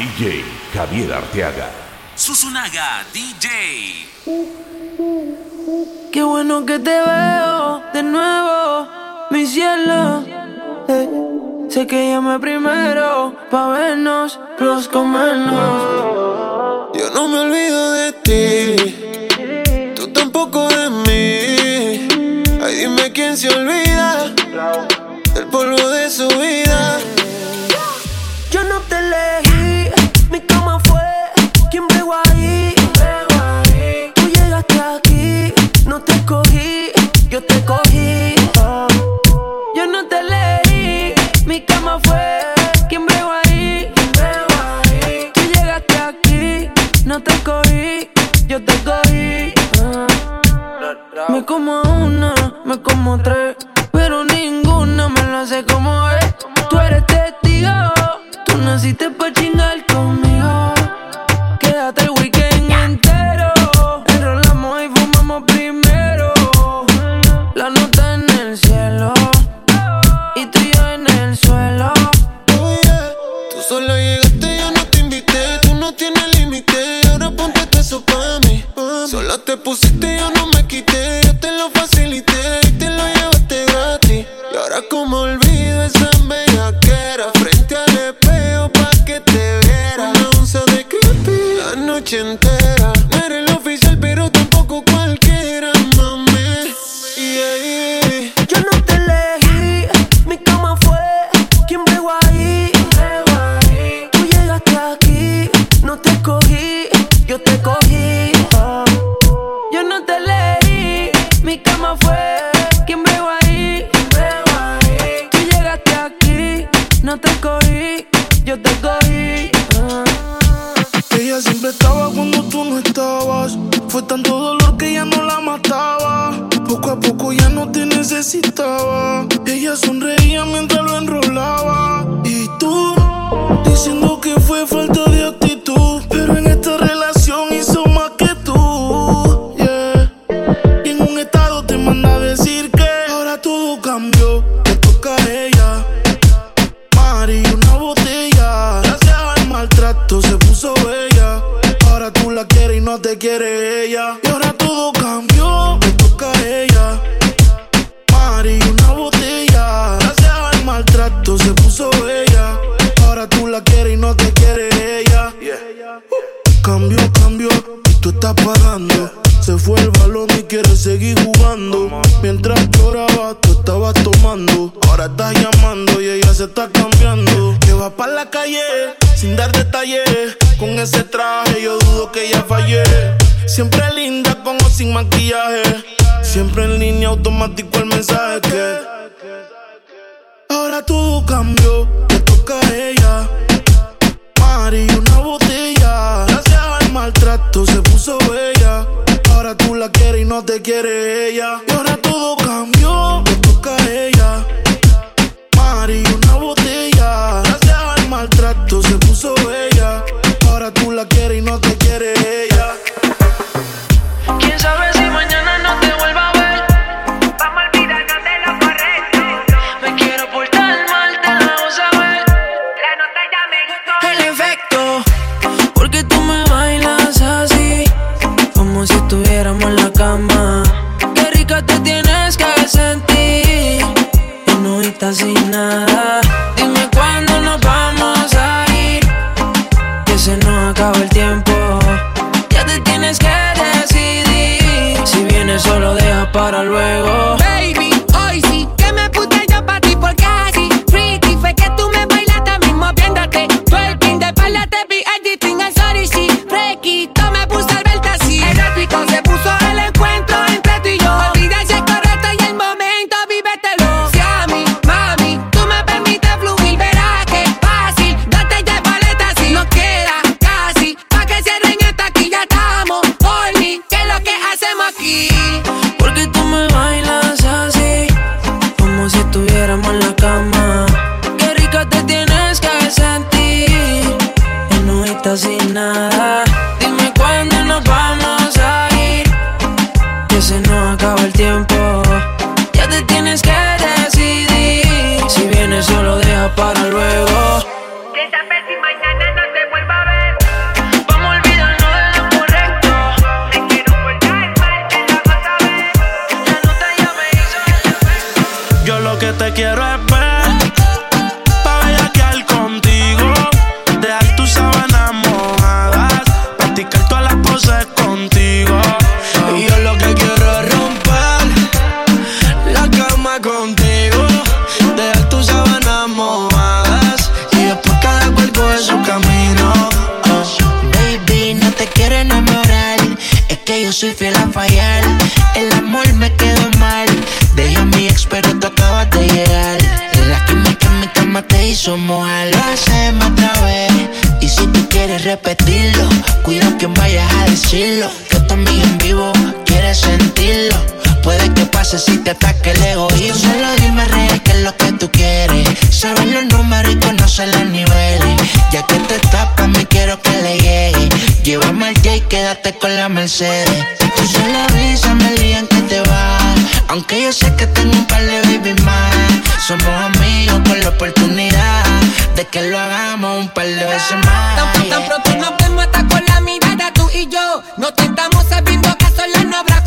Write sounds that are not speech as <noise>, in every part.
DJ Javier Arteaga. Susunaga DJ. Qué bueno que te veo de nuevo, mi cielo. Eh, sé que llamé primero pa' vernos, los comernos. Yo no me olvido de ti, tú tampoco de mí. Ay, dime quién se olvida del polvo de su vida. Me como una, me como tres. Pero ninguna me lo hace como es. Tú eres testigo, tú naciste pa' More. en la Mercedes. Tu sola brisa me digan que te vas. Aunque yo sé que tengo un par de baby más. Somos amigos con la oportunidad de que lo hagamos un par de veces más. Tan, tan pronto nos vemos hasta con la mirada tú y yo. No te estamos sabiendo que sola no habrá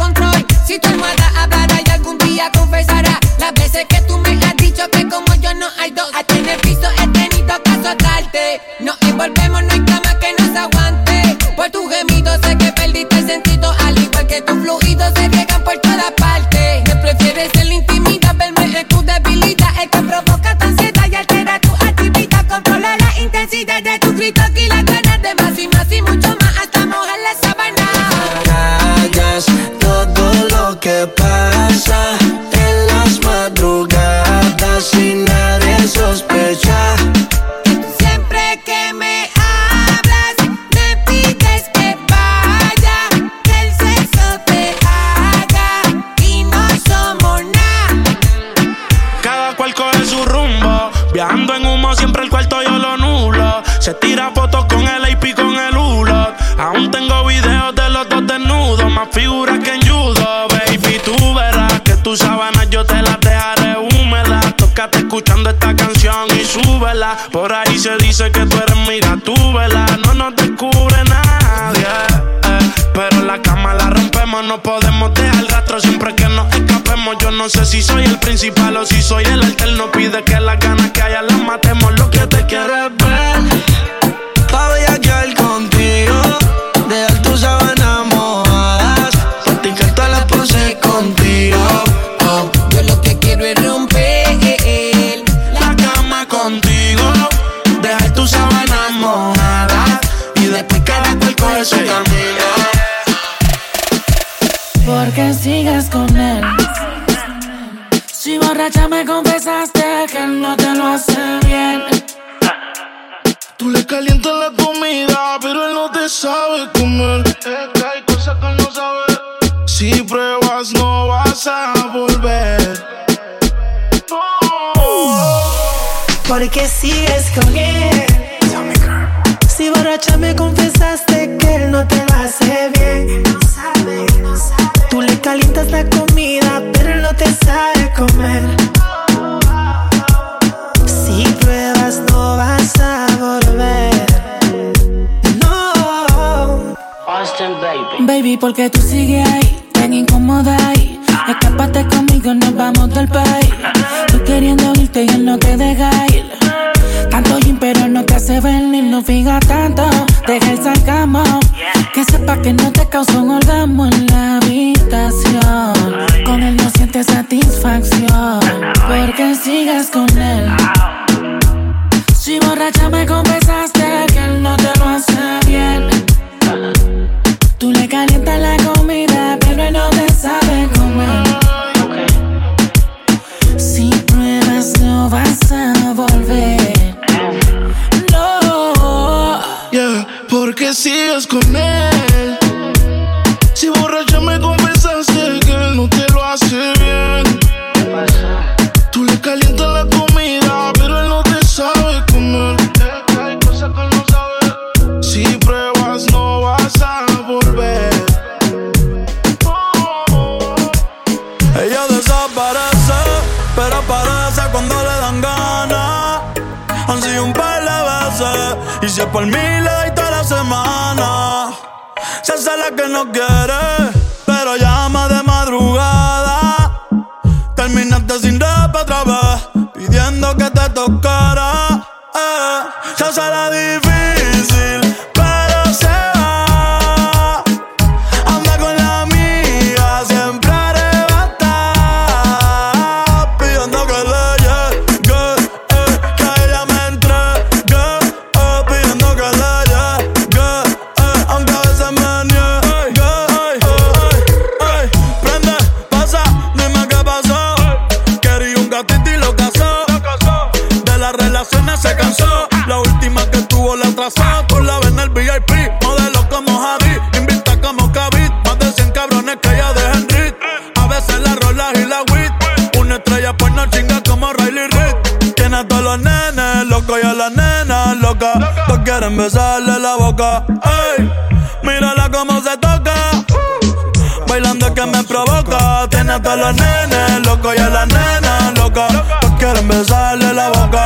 a todos los nenes, loco y a las nenas loca. Todos quieren besarle la boca. Ey, mírala cómo se toca. Bailando que me provoca. Tiene a todos los nenes, loco y a las nenas loca. Todos quieren besarle la boca.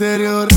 interior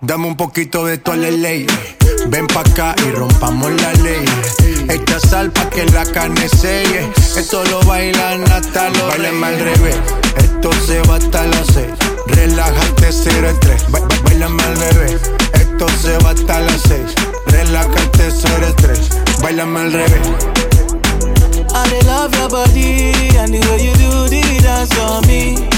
Dame un poquito de tu ley. Ven pa' acá y rompamos la ley. Echa sal pa' que la carne selle. Esto lo bailan hasta los Bailen al revés. Esto se va hasta las seis. Relájate, cero el tres. Ba bailame al revés. Esto se va hasta las seis. Relájate, cero el tres. Bailame al revés. I love your body and the way you do the dance on me.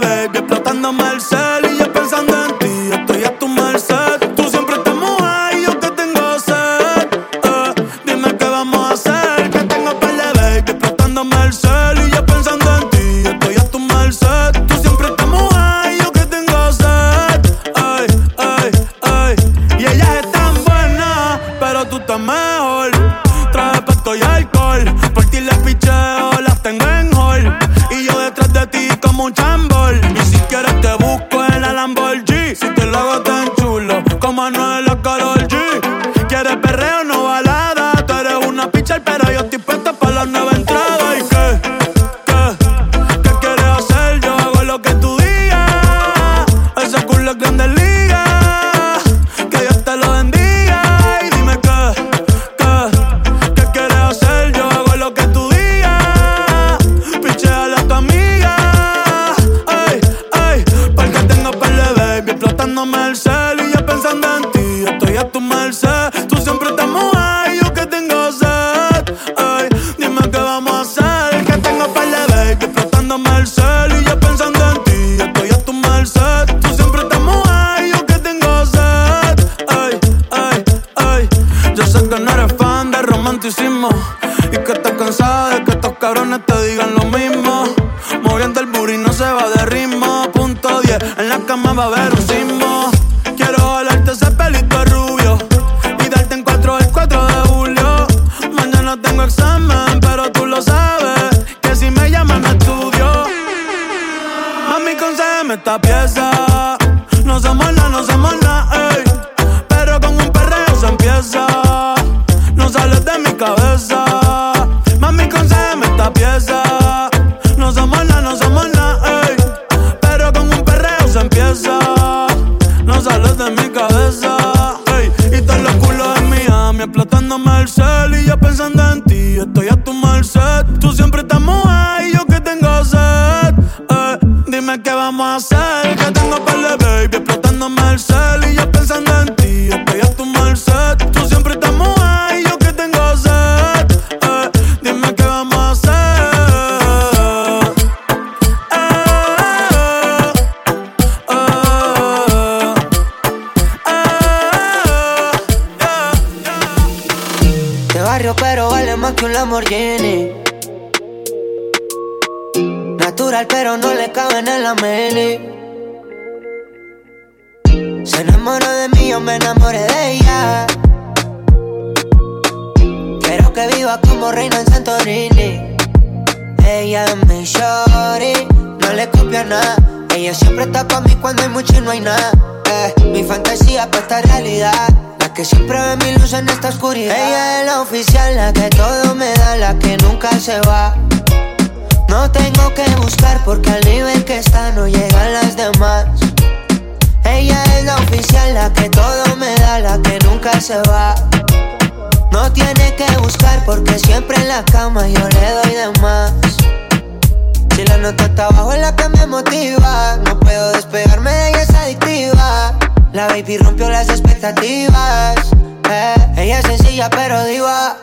Baby explotándome el cel más que un Lamborghini. Natural, pero no le cabe en la mini. Se enamoró de mí, yo me enamoré de ella. Quiero que viva como reina en Santorini. Ella es mi shorty, no le copia nada. Ella siempre está pa' mí cuando hay mucho y no hay nada. Eh, mi fantasía pa' esta realidad. Que siempre ve mi luz en esta oscuridad. Ella es la oficial, la que todo me da, la que nunca se va. No tengo que buscar porque al nivel que está no llegan las demás. Ella es la oficial, la que todo me da, la que nunca se va. No tiene que buscar porque siempre en la cama yo le doy de más. Si la nota está abajo es la que me motiva. No puedo despegarme de ella, es adictiva. La baby rompió las expectativas. eh. Ella es sencilla pero diva.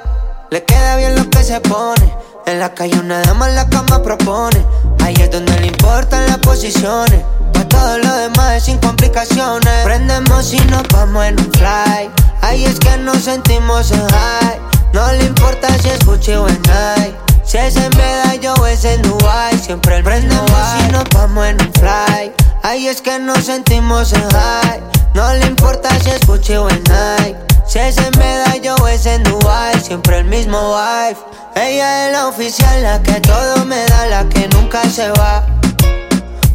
Le queda bien lo que se pone. En la calle una dama en la cama propone. Ahí es donde le importan las posiciones. Pa' todo lo demás es sin complicaciones. Prendemos y nos vamos en un fly. Ahí es que nos sentimos en high. No le importa si es Gucci o en Nike. Si es en Medallo o es en Dubai. Siempre el prendemos y nos vamos en un fly. Ahí es que nos sentimos en high. No le importa si es Gucci o en Nike. Si es en Medallo o es en Dubai, siempre el mismo vibe. Ella es la oficial, la que todo me da, la que nunca se va.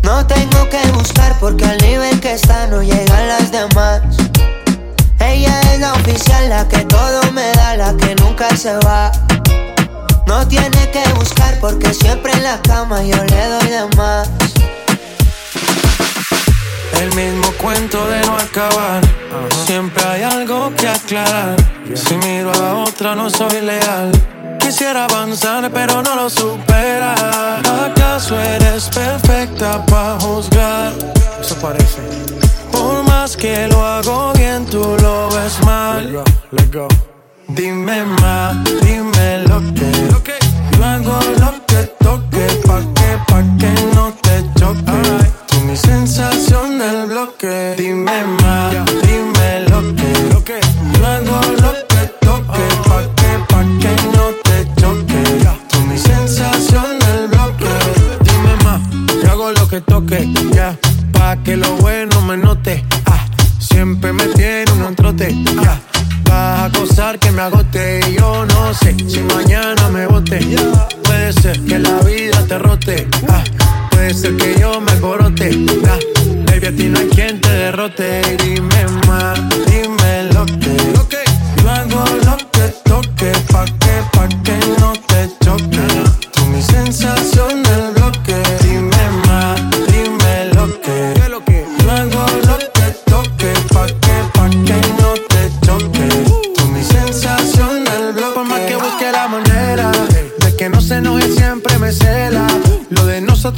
No tengo que buscar porque al nivel que está no llegan las demás. Ella es la oficial, la que todo me da, la que nunca se va. No tiene que buscar porque siempre en la cama yo le doy de más. El mismo cuento de no acabar. Siempre hay algo que aclarar. Si miro a otra, no soy leal. Quisiera avanzar, pero no lo supera. ¿Acaso eres perfecta para juzgar? Eso parece. Por más que lo hago bien, tú lo ves mal. Dime más, dime lo que. Yo hago lo que toque pa' que que mi sensación del bloque. Dime más, dime lo que. Yo hago lo que toque, pa' que, pa' que no te choque. Tú mi sensación del bloque. Dime más, yo hago lo que toque, ya. Pa' que lo bueno me note, ah. Siempre me tiene un trote, ya. Yeah. Vas a gozar que me agote y yo no sé si mañana me bote. Puede ser que la vida te rote, ah Puede ser que yo me corote, ah. Baby, a ti no hay quien te derrote. Dime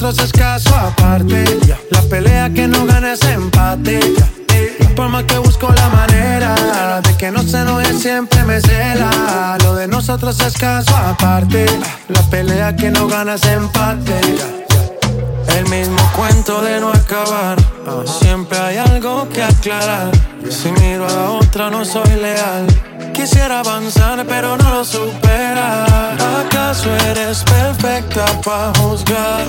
nosotros es caso aparte. La pelea que no gana es empate. Por más que busco la manera de que no se enoje, siempre me cela. Lo de nosotros es caso aparte. La pelea que no gana es empate. El mismo cuento de no acabar. Siempre hay algo que aclarar. Si miro a la otra, no soy leal. Quisiera avanzar, pero no lo supera. ¿Acaso eres perfecta para juzgar?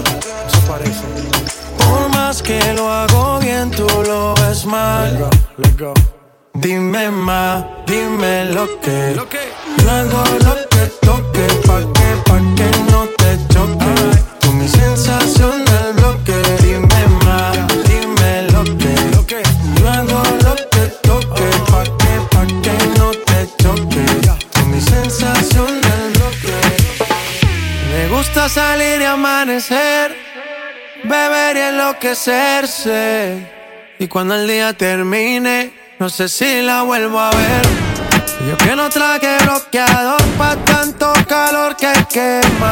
Parece. Por más que lo hago bien, tú lo ves mal. Dime más, dime lo que. Yo hago lo que toque, pa' que, pa' que no te choque. Tú mi sensación gusta salir y amanecer, beber y enloquecerse. Y cuando el día termine, no sé si la vuelvo a ver. Yo que no traje bloqueador pa' tanto calor que quema.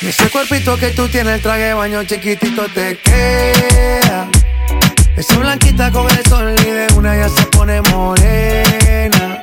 Y ese cuerpito que tú tienes, el traje baño chiquitito te queda. Esa blanquita con el sol y de una ya se pone morena.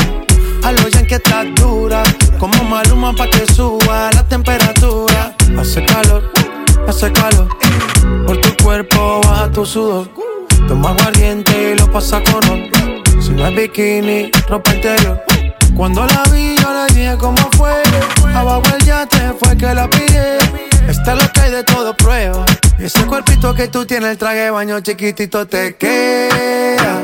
Que estás dura. Como maluma pa' que suba la temperatura. Hace calor, hace calor. Por tu cuerpo baja tu sudor. Toma aguardiente y lo pasa con ron. Si no es bikini, ropa interior. Cuando la vi, yo le dije cómo fue. Abajo el yate fue que la pillé. Esta es lo que hay de todo prueba. Ese cuerpito que tú tienes, el traje de baño chiquitito te queda.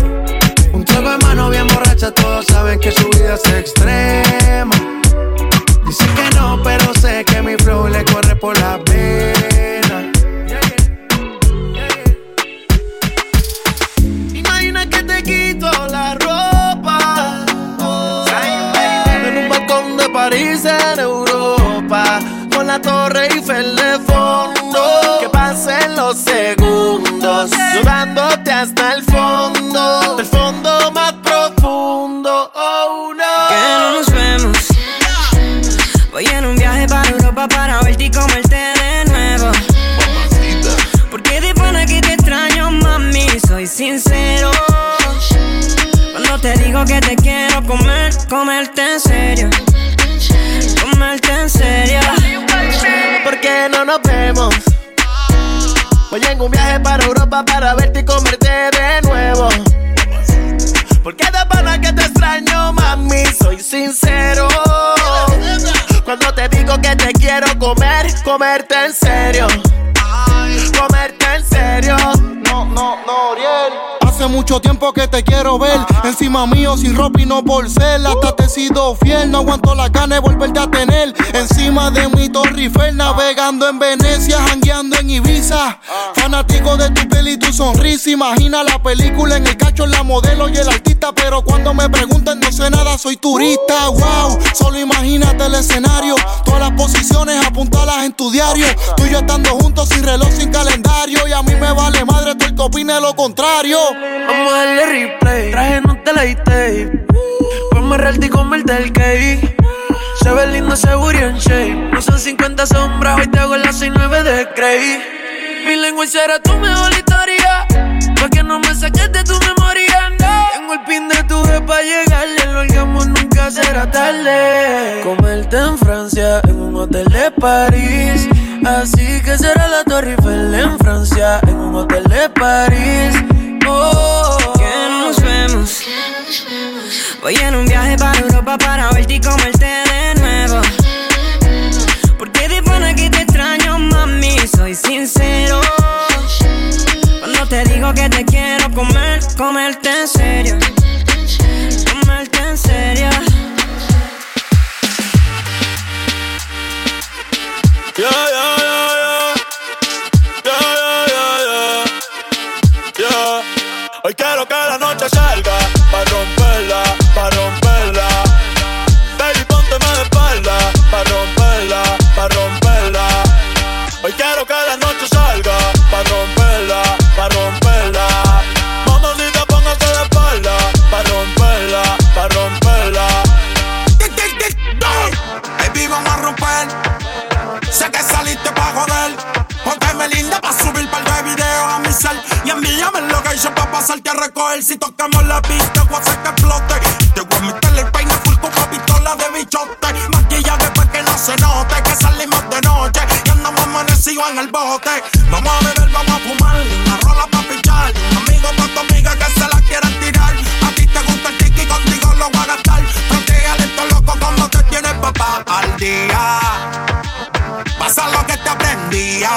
Un trago de mano bien borracha, todos saben que su vida es extrema. Mucho tiempo que te quiero ver. Encima mío, sin ropa y no por ser. Hasta te he sido fiel. No aguanto la gana de volverte a tener. Encima de mi Torre Eiffel, navegando en Venecia, jangueando en Ibiza. Fanático de tu piel y tu sonrisa. Imagina la película en el cacho, la modelo y el artista. Pero cuando me preguntan, no sé nada, soy turista. Wow, solo imagínate el escenario. Todas las posiciones apuntalas en tu diario. Tú y yo estando juntos sin reloj, sin calendario. Y a mí me vale madre todo el que opine lo contrario. Vamos a darle replay. Traje no te la tape. Vamos a y comerte el cake. Se ve lindo ese booty en shape. No son 50 sombras, hoy te hago las 69 de Cray. Mi lengua será tu mejor historia. Pa' que no me saques de tu memoria, no. Tengo el pin de tu vez pa' llegarle. Lo hagamos nunca será tarde. Comerte en Francia, en un hotel de París. Así que será la Torre Eiffel en Francia, en un hotel de París. Oh, Que nos vemos. Voy en un viaje para Europa para verte y comerte soy sincero. Cuando te digo que te quiero comer, comerte en serio. Comerte en serio. Yeah, yeah, yeah, yeah. Yeah, yeah, yeah, yeah. Hoy quiero que la noche salga en el bote. Vamos a beber, vamos a fumar. Una rola pa' pichar. Un amigo pa' tu amiga que se la quieran tirar. A ti te gusta el tiki, contigo lo voy a gastar. Fronteale esto loco como te tienes papá al día. Pasa lo que te aprendía.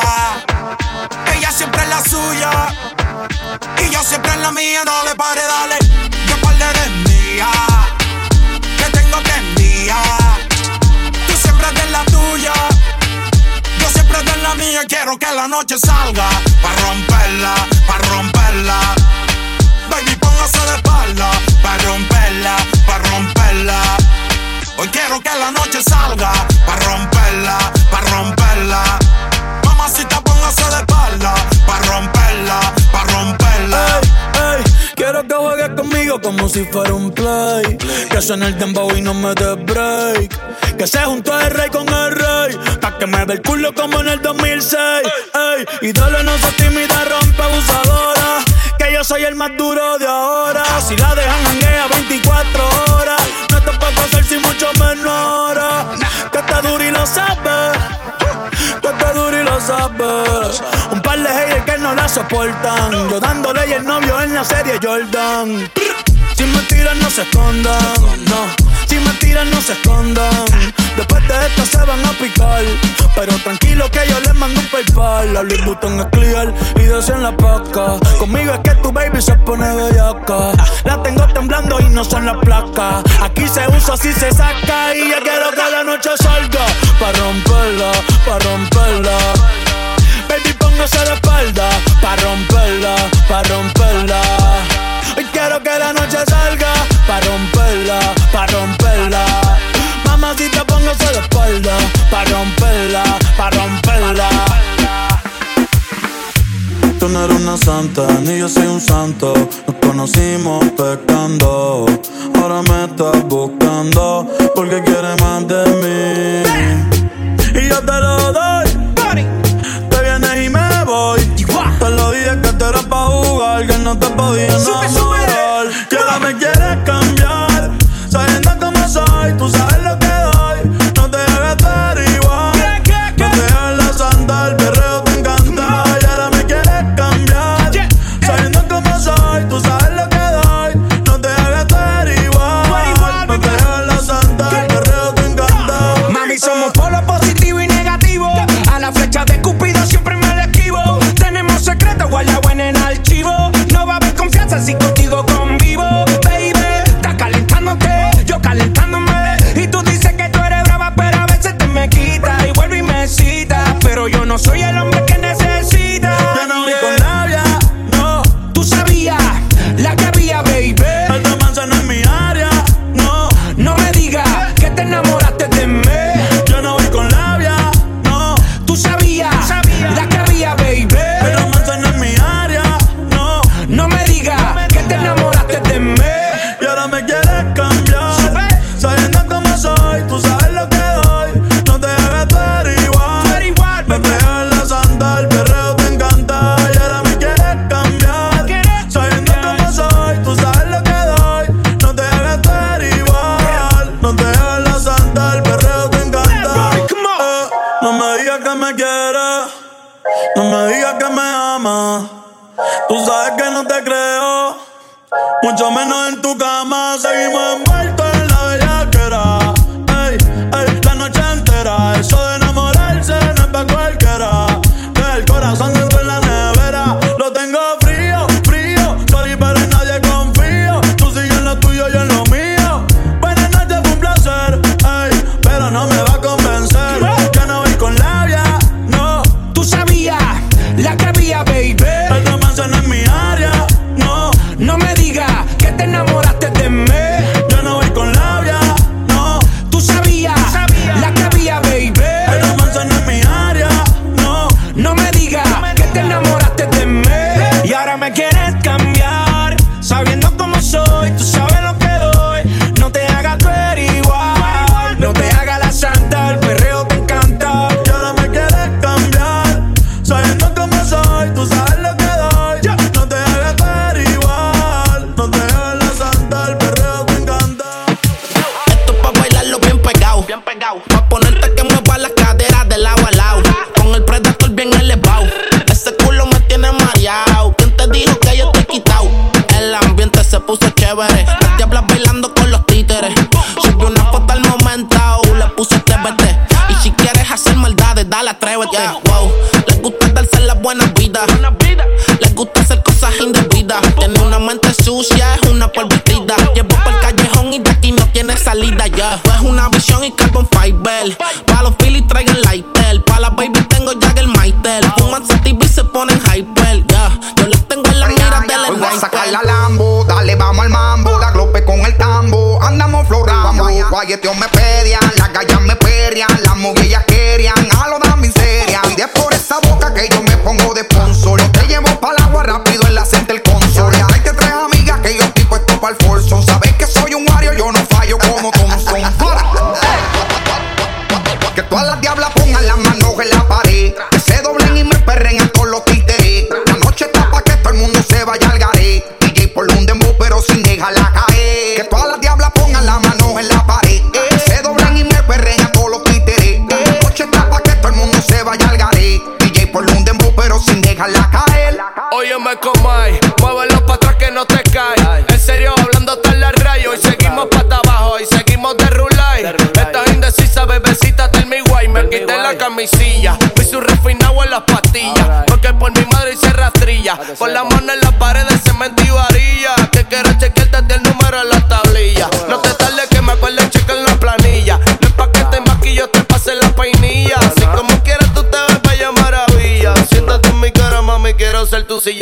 Ella siempre es la suya. Y yo siempre en la mía. No le pare, dale. La noche salga. Pa' romperla, pa' romperla. Baby, póngase de espalda. Pa' romperla, pa' romperla. Hoy quiero que la noche salga si fuera un play. Que suene el dembow y no me dé break. Que se juntó el rey con el rey. Pa' que me dé el culo como en el 2006. Ey, y dale, no se tímida, rompe abusadora. Que yo soy el más duro de ahora. Si la dejan hanguea 24 horas. No te puedo hacer sin mucho menor. Que está duro y lo sabes. Que está duro y lo sabes. Un par de haters que no la soportan. Yo dándole y el novio en la serie Jordan. Si me tiran, no se escondan. No. Si me tiran, no se escondan. Después de esto se van a picar. Pero tranquilo que yo les mando un paypal. La Louis Vuitton es clear y de la paca. Conmigo es que tu baby se pone bellaca. La tengo temblando y no son las placas. Aquí se usa, si se saca. Y yo quiero que la noche salga. Pa' romperla, pa' romperla. Baby, póngase de espalda. Pa' romperla, pa' romperla. Hoy quiero que la noche salga Pa' romperla, pa' romperla. Mamacita póngase de espalda Pa' romperla, pa' romperla. Tú no eres una santa, ni yo soy un santo. Nos conocimos pecando Ahora me estás buscando Porque quieres más de mí.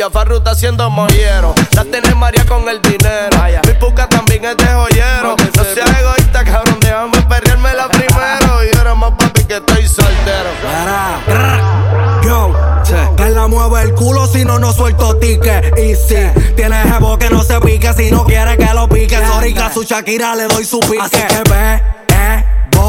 Ella farruta haciendo mojero. La tiene María con el dinero. Ah, Mi puca también es de joyero. No seas egoísta, cabrón, déjame perderme la <laughs> primero. Y ahora más papi que estoy soltero. Para. Yo, que la mueve el culo si no, no suelto ticket. Y si tienes jevo que no se pique, si no quiere que lo pique. Sorry, su Shakira le doy su pique. Así que ve, eh.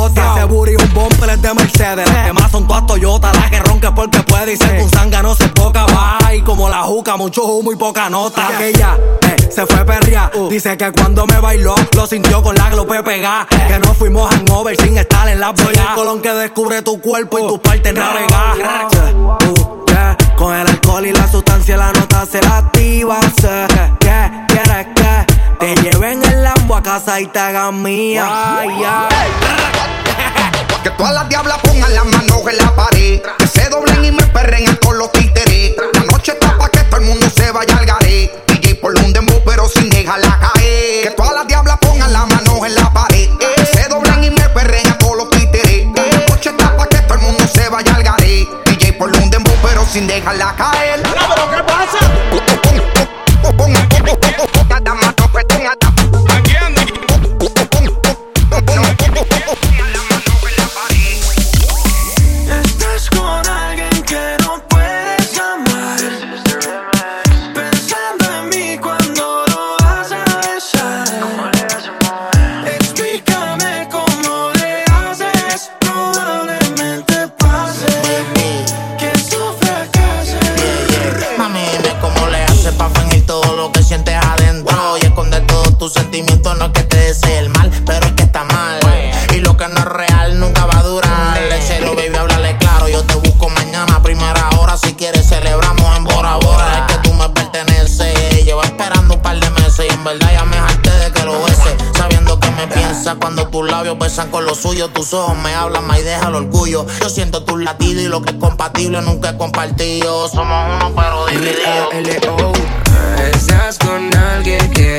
Bota, ese booty un bumper de Mercedes. Las demás son todas Toyota La que ronca porque puede. Y ser un zanga no se poca Va y como la juca, mucho humo y poca nota. Aquella, eh, se fue perria Dice que cuando me bailó Lo sintió con la glope pegada. Que no fuimos hangover sin estar en la boya. El colón que descubre tu cuerpo y tu parte navegar uh, yeah. Con el alcohol y la sustancia la nota se la activa. Sé que quieres que te lleven el Lambo a casa y te hagan mía ay, ay. <laughs> Que todas las diablas pongan las manos en la pared. Que se doblen y me perren a todos los títeres. La noche está pa' que todo el mundo se vaya al garé. DJ por un dembow pero sin dejarla caer. Que todas las diablas pongan las manos en la pared. Que se doblen y me perren a todos los títeres. La noche está pa' que todo el mundo se vaya al garé. DJ por un dembow pero sin dejarla caer. Besan con los suyos Tus ojos me hablan más y deja el orgullo. Yo siento tus latidos y lo que es compatible nunca es compartido. Somos uno pero divididos L.O. Estás con alguien que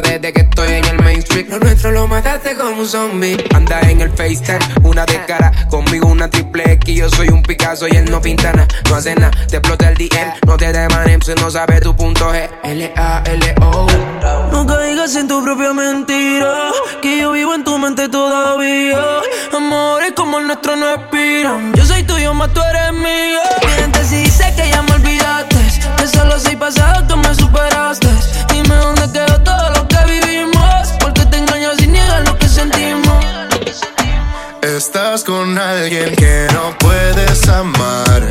desde que estoy en el mainstream. Lo nuestro lo mataste como un zombie. Anda en el FaceTime, una de cara. Conmigo una triple X. Yo soy un Picasso y él no pinta nada. No hace nada, te explota el DM. No te demanen si no sabes tu punto G. L-A-L-O. No caigas en tu propia mentira, que yo vivo en tu mente todavía. Amores como el nuestro no expiran. Yo soy tuyo, más tú eres mío. Miente si dice que ya me olvidaste, solo soy pasado, tú me superaste. Dime dónde quedó todo lo que vivimos, porque te engañas y niegas lo que sentimos. Estás con alguien que no puedes amar.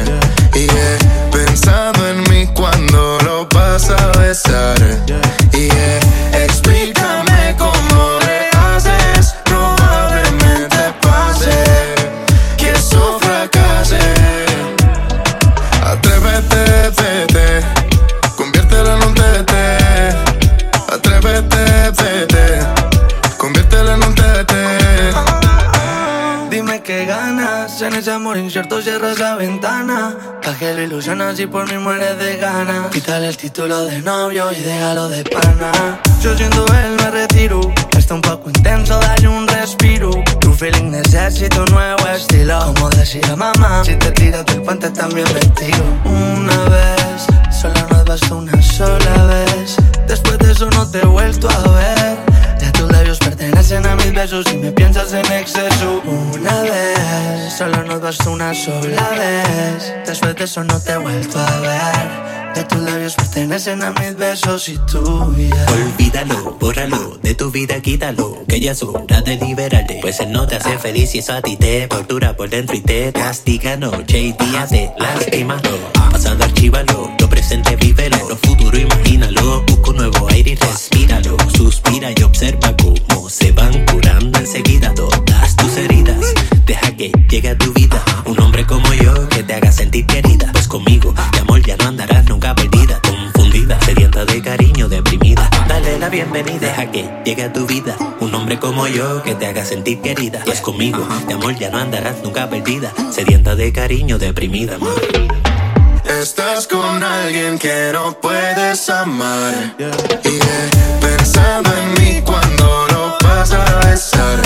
Y yeah, pensando en mí cuando lo vas a besar. Y yeah, ese amor incierto cierras la ventana. Pa' que lo ilusionas y por mí mueres de ganas. Quítale el título de novio y déjalo de pana. Yo siendo él me retiro, está un poco intenso, dale un respiro. Tu feeling necesito un nuevo estilo. Como decía mamá, si te tiras del puente también me tiro. Una vez, solo nos basta una sola vez. Después de eso no te he vuelto a ver. Pertenecen a mis besos y me piensas en exceso. Una vez, solo nos basta una sola vez. Después de eso no te he vuelto a ver. Ya tus labios pertenecen a mis besos y tú ya. Olvídalo, bórralo, de tu vida quítalo, que ya es hora de liberarte. Pues él no te hace feliz y eso a ti te tortura por dentro y te castiga noche y día de lastimalo. Pasado archívalo, lo presente vívelo, lo futuro imagínalo. Busca un nuevo aire y respíralo. Suspira y observa cómo se van curando enseguida todas tus heridas. Deja que llegue a tu vida un hombre como yo que te haga sentir querida. Pues conmigo, de amor ya no andarás nunca perdida, confundida, sedienta de cariño, deprimida. Dale la bienvenida. Deja que llegue a tu vida un hombre como yo que te haga sentir querida. Pues conmigo, de amor ya no andarás nunca perdida. Sedienta de cariño, deprimida. Estás con alguien que no puedes amar. Y he pensado en mí cuando lo vas a besar.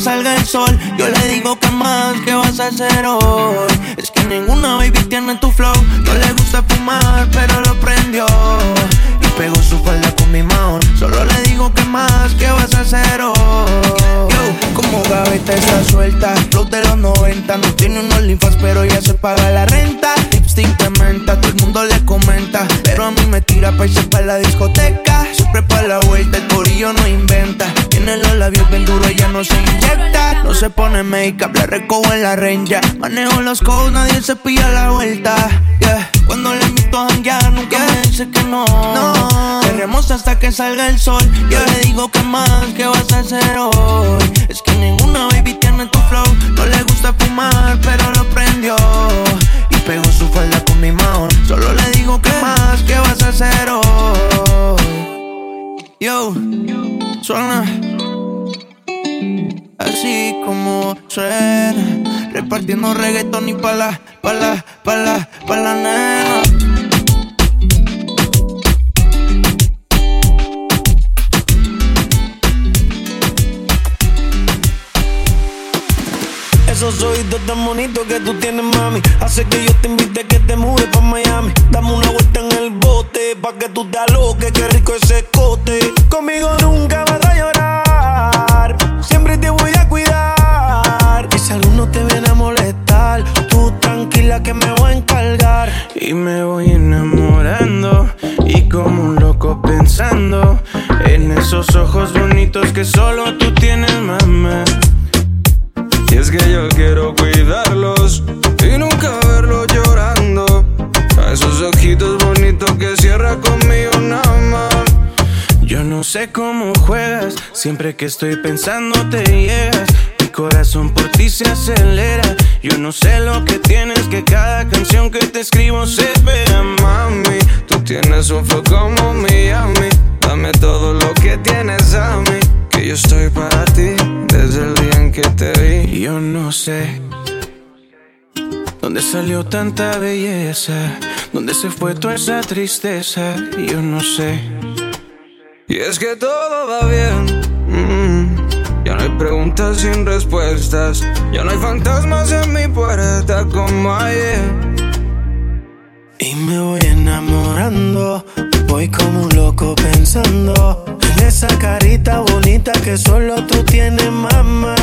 Salga el sol. Yo le digo que más, ¿qué vas a hacer hoy? Es que ninguna baby tiene tu flow. No le gusta fumar, pero lo prendió. Y pegó su falda con mi mano. Solo le digo que más, ¿qué vas a hacer hoy? Yo, como gaveta está suelta. Flow de los 90. No tiene unos linfas, pero ya se paga la renta. Lipstick de menta, todo el mundo le comenta. Me tira pa' irse pa' la discoteca. Siempre pa' la vuelta, el corillo no inventa. Tiene los labios bien duros, ella no se inyecta. No se pone make-up, la recojo en la renja. Manejo los codes, nadie se pilla la vuelta. Yeah. Cuando le invito a janguear, nunca me dice que no. No. Queremos hasta que salga el sol. Yo le digo que más, ¿qué vas a hacer hoy? Es que ninguna baby tiene tu flow. No le gusta fumar, pero lo prendió. Pegó su falda con mi mano. Solo le digo que más, ¿qué vas a hacer hoy? Yo, suena así como suena. Repartiendo reggaetón y pa' la, pa' la, pa' la, pa' la nena. Esos oídos tan bonitos que tú tienes, mami. Hace que yo te invite a que te mudes pa' Miami. Dame una vuelta en el bote, pa' que tú te aloques, qué rico ese cote. Conmigo nunca vas a llorar. Siempre te voy a cuidar. Y si alguno te viene a molestar, tú tranquila que me voy a encargar. Y me voy enamorando y como un loco pensando en esos ojos bonitos que solo tú tienes, mamá. Y es que yo quiero cuidarlos y nunca verlos llorando. A esos ojitos bonitos que cierra conmigo nada más. Yo no sé cómo juegas, siempre que estoy pensando te llegas. Mi corazón por ti se acelera. Yo no sé lo que tienes, que cada canción que te escribo se espera, mami. Tú tienes un flow como Miami. Dame todo lo que tienes a mí. Que yo estoy para Yo no sé. ¿Dónde salió tanta belleza? ¿Dónde se fue toda esa tristeza? Yo no sé. Y es que todo va bien. mm. Ya no hay preguntas sin respuestas. Ya no hay fantasmas en mi puerta como ayer. Y me voy enamorando, voy como un loco pensando en esa carita bonita que solo tú tienes, mamá.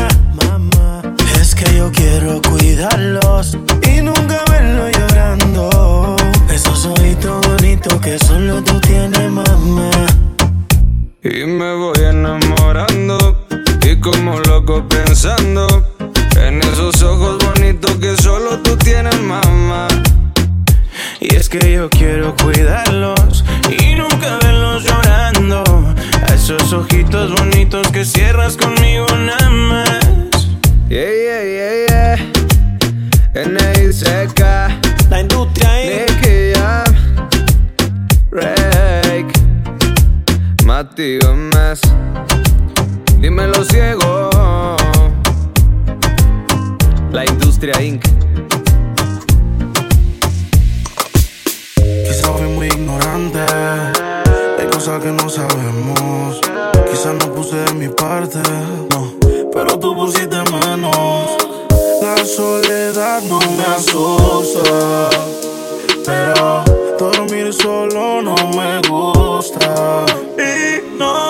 Mamá, es que yo quiero cuidarlos y nunca verlos llorando. Esos ojitos bonitos que solo tú tienes, mamá. Y me voy enamorando y como loco pensando en esos ojos bonitos que solo tú tienes, mamá. Y es que yo quiero cuidarlos y nunca verlos llorando. A esos ojitos bonitos que cierras conmigo nada más. Yeah, yeah, yeah, yeah. N.I.C.K. La industria Nicky Jam. Rake. Mati Gómez. Dímelo ciego. La industria Inc. Quizás muy ignorante. Hay cosas que no sabemos. Quizás no puse de mi parte. No, pero tú pusiste menos. La soledad no me asusta. Pero dormir solo no me gusta. Y no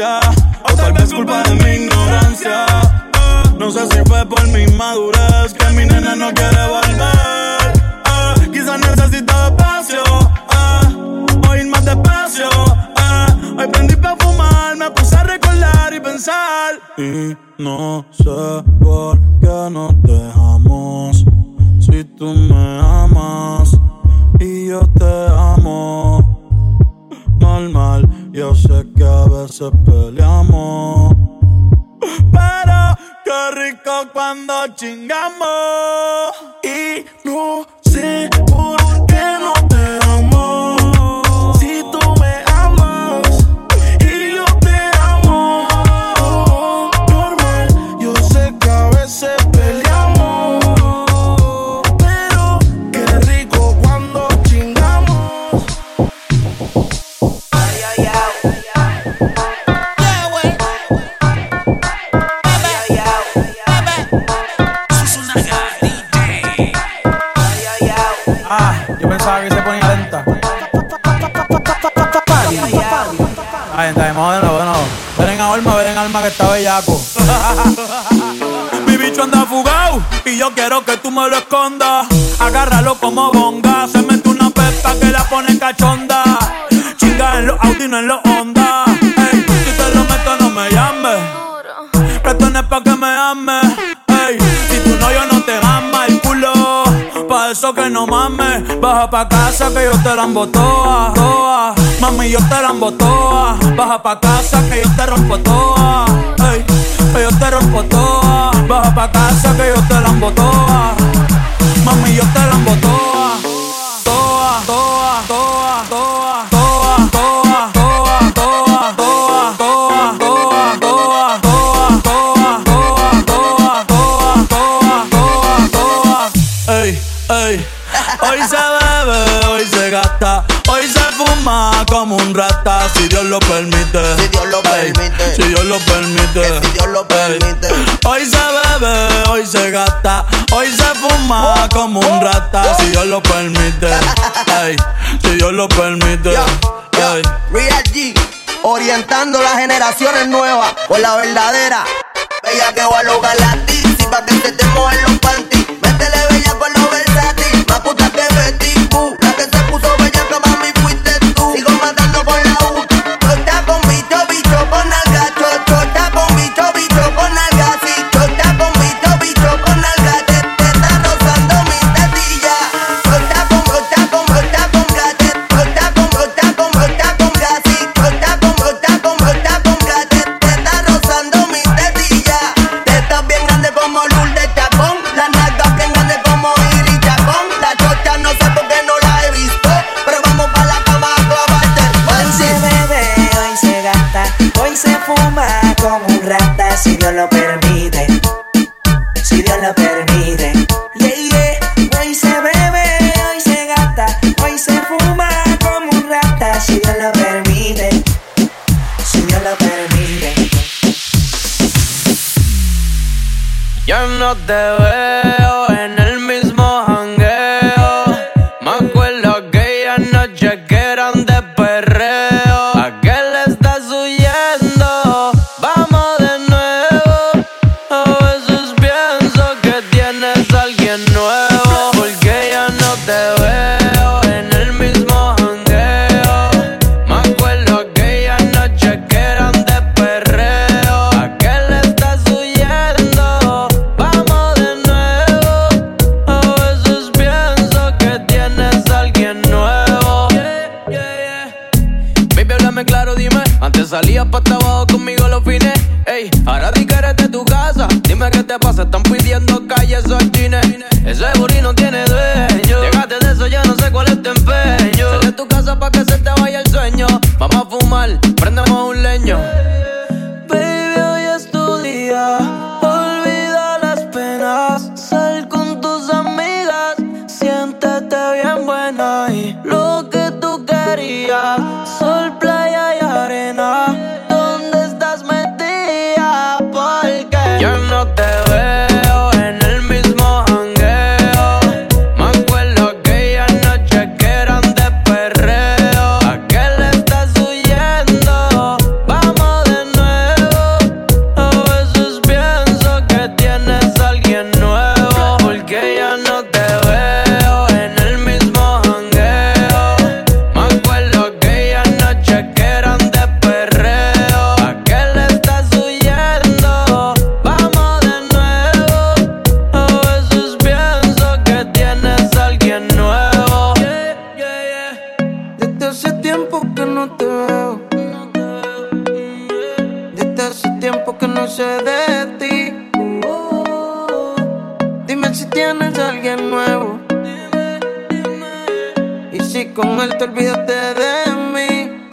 O tal vez culpa de mi ignorancia. No sé si fue por mi madurez que mi nena no quiere volver. Ah, Quizás necesita espacio. ah, o ir más despacio. ah. Hoy prendí pa' fumar, me puse a recordar y pensar. Y no sé por qué nos dejamos. Si tú me amas y yo te amo. Normal, yo sé que a veces peleamos. Pero qué rico cuando chingamos. Y no sé por Que se ponía lenta. Ay, entramos de nuevo, de nuevo. Ven en alma, ven en alma que está bellaco. <laughs> Mi bicho anda fugado y yo quiero que tú me lo escondas. Agárralo como bonga. Se mete una pepa que la pone cachonda. Chinga en los Audi, no en los Honda. Si te lo meto, no me llames. Esto no es pa' que me ames. Eso que no mames. Baja pa' casa que yo te la toa. Mami, yo te la toa. Baja pa' casa que yo te rompo toa. Ey, que yo te rompo toa. Baja pa' casa que yo te la toa. Mami, yo te la. Toa, lo permite. Si Dios lo permite. Si Dios lo permite. si Dios lo permite. Hoy se bebe, hoy se gasta, hoy se fuma como un rata, si Dios lo permite. <laughs> Ey, si Dios lo permite. Ey. Real G, orientando las generaciones nuevas con la verdadera. Bella que va a lograr la tizi pa' que se te mojen los. Te hace tiempo que no te veo. Desde hace tiempo que no sé de ti. Dime si tienes a alguien nuevo. Y si con él te olvidaste de mí.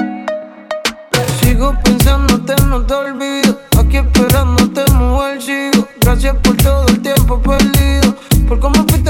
Sigo pensándote, no te olvido. Aquí esperándote, mujer, sigo. Gracias por todo el tiempo perdido. Por cómo fuiste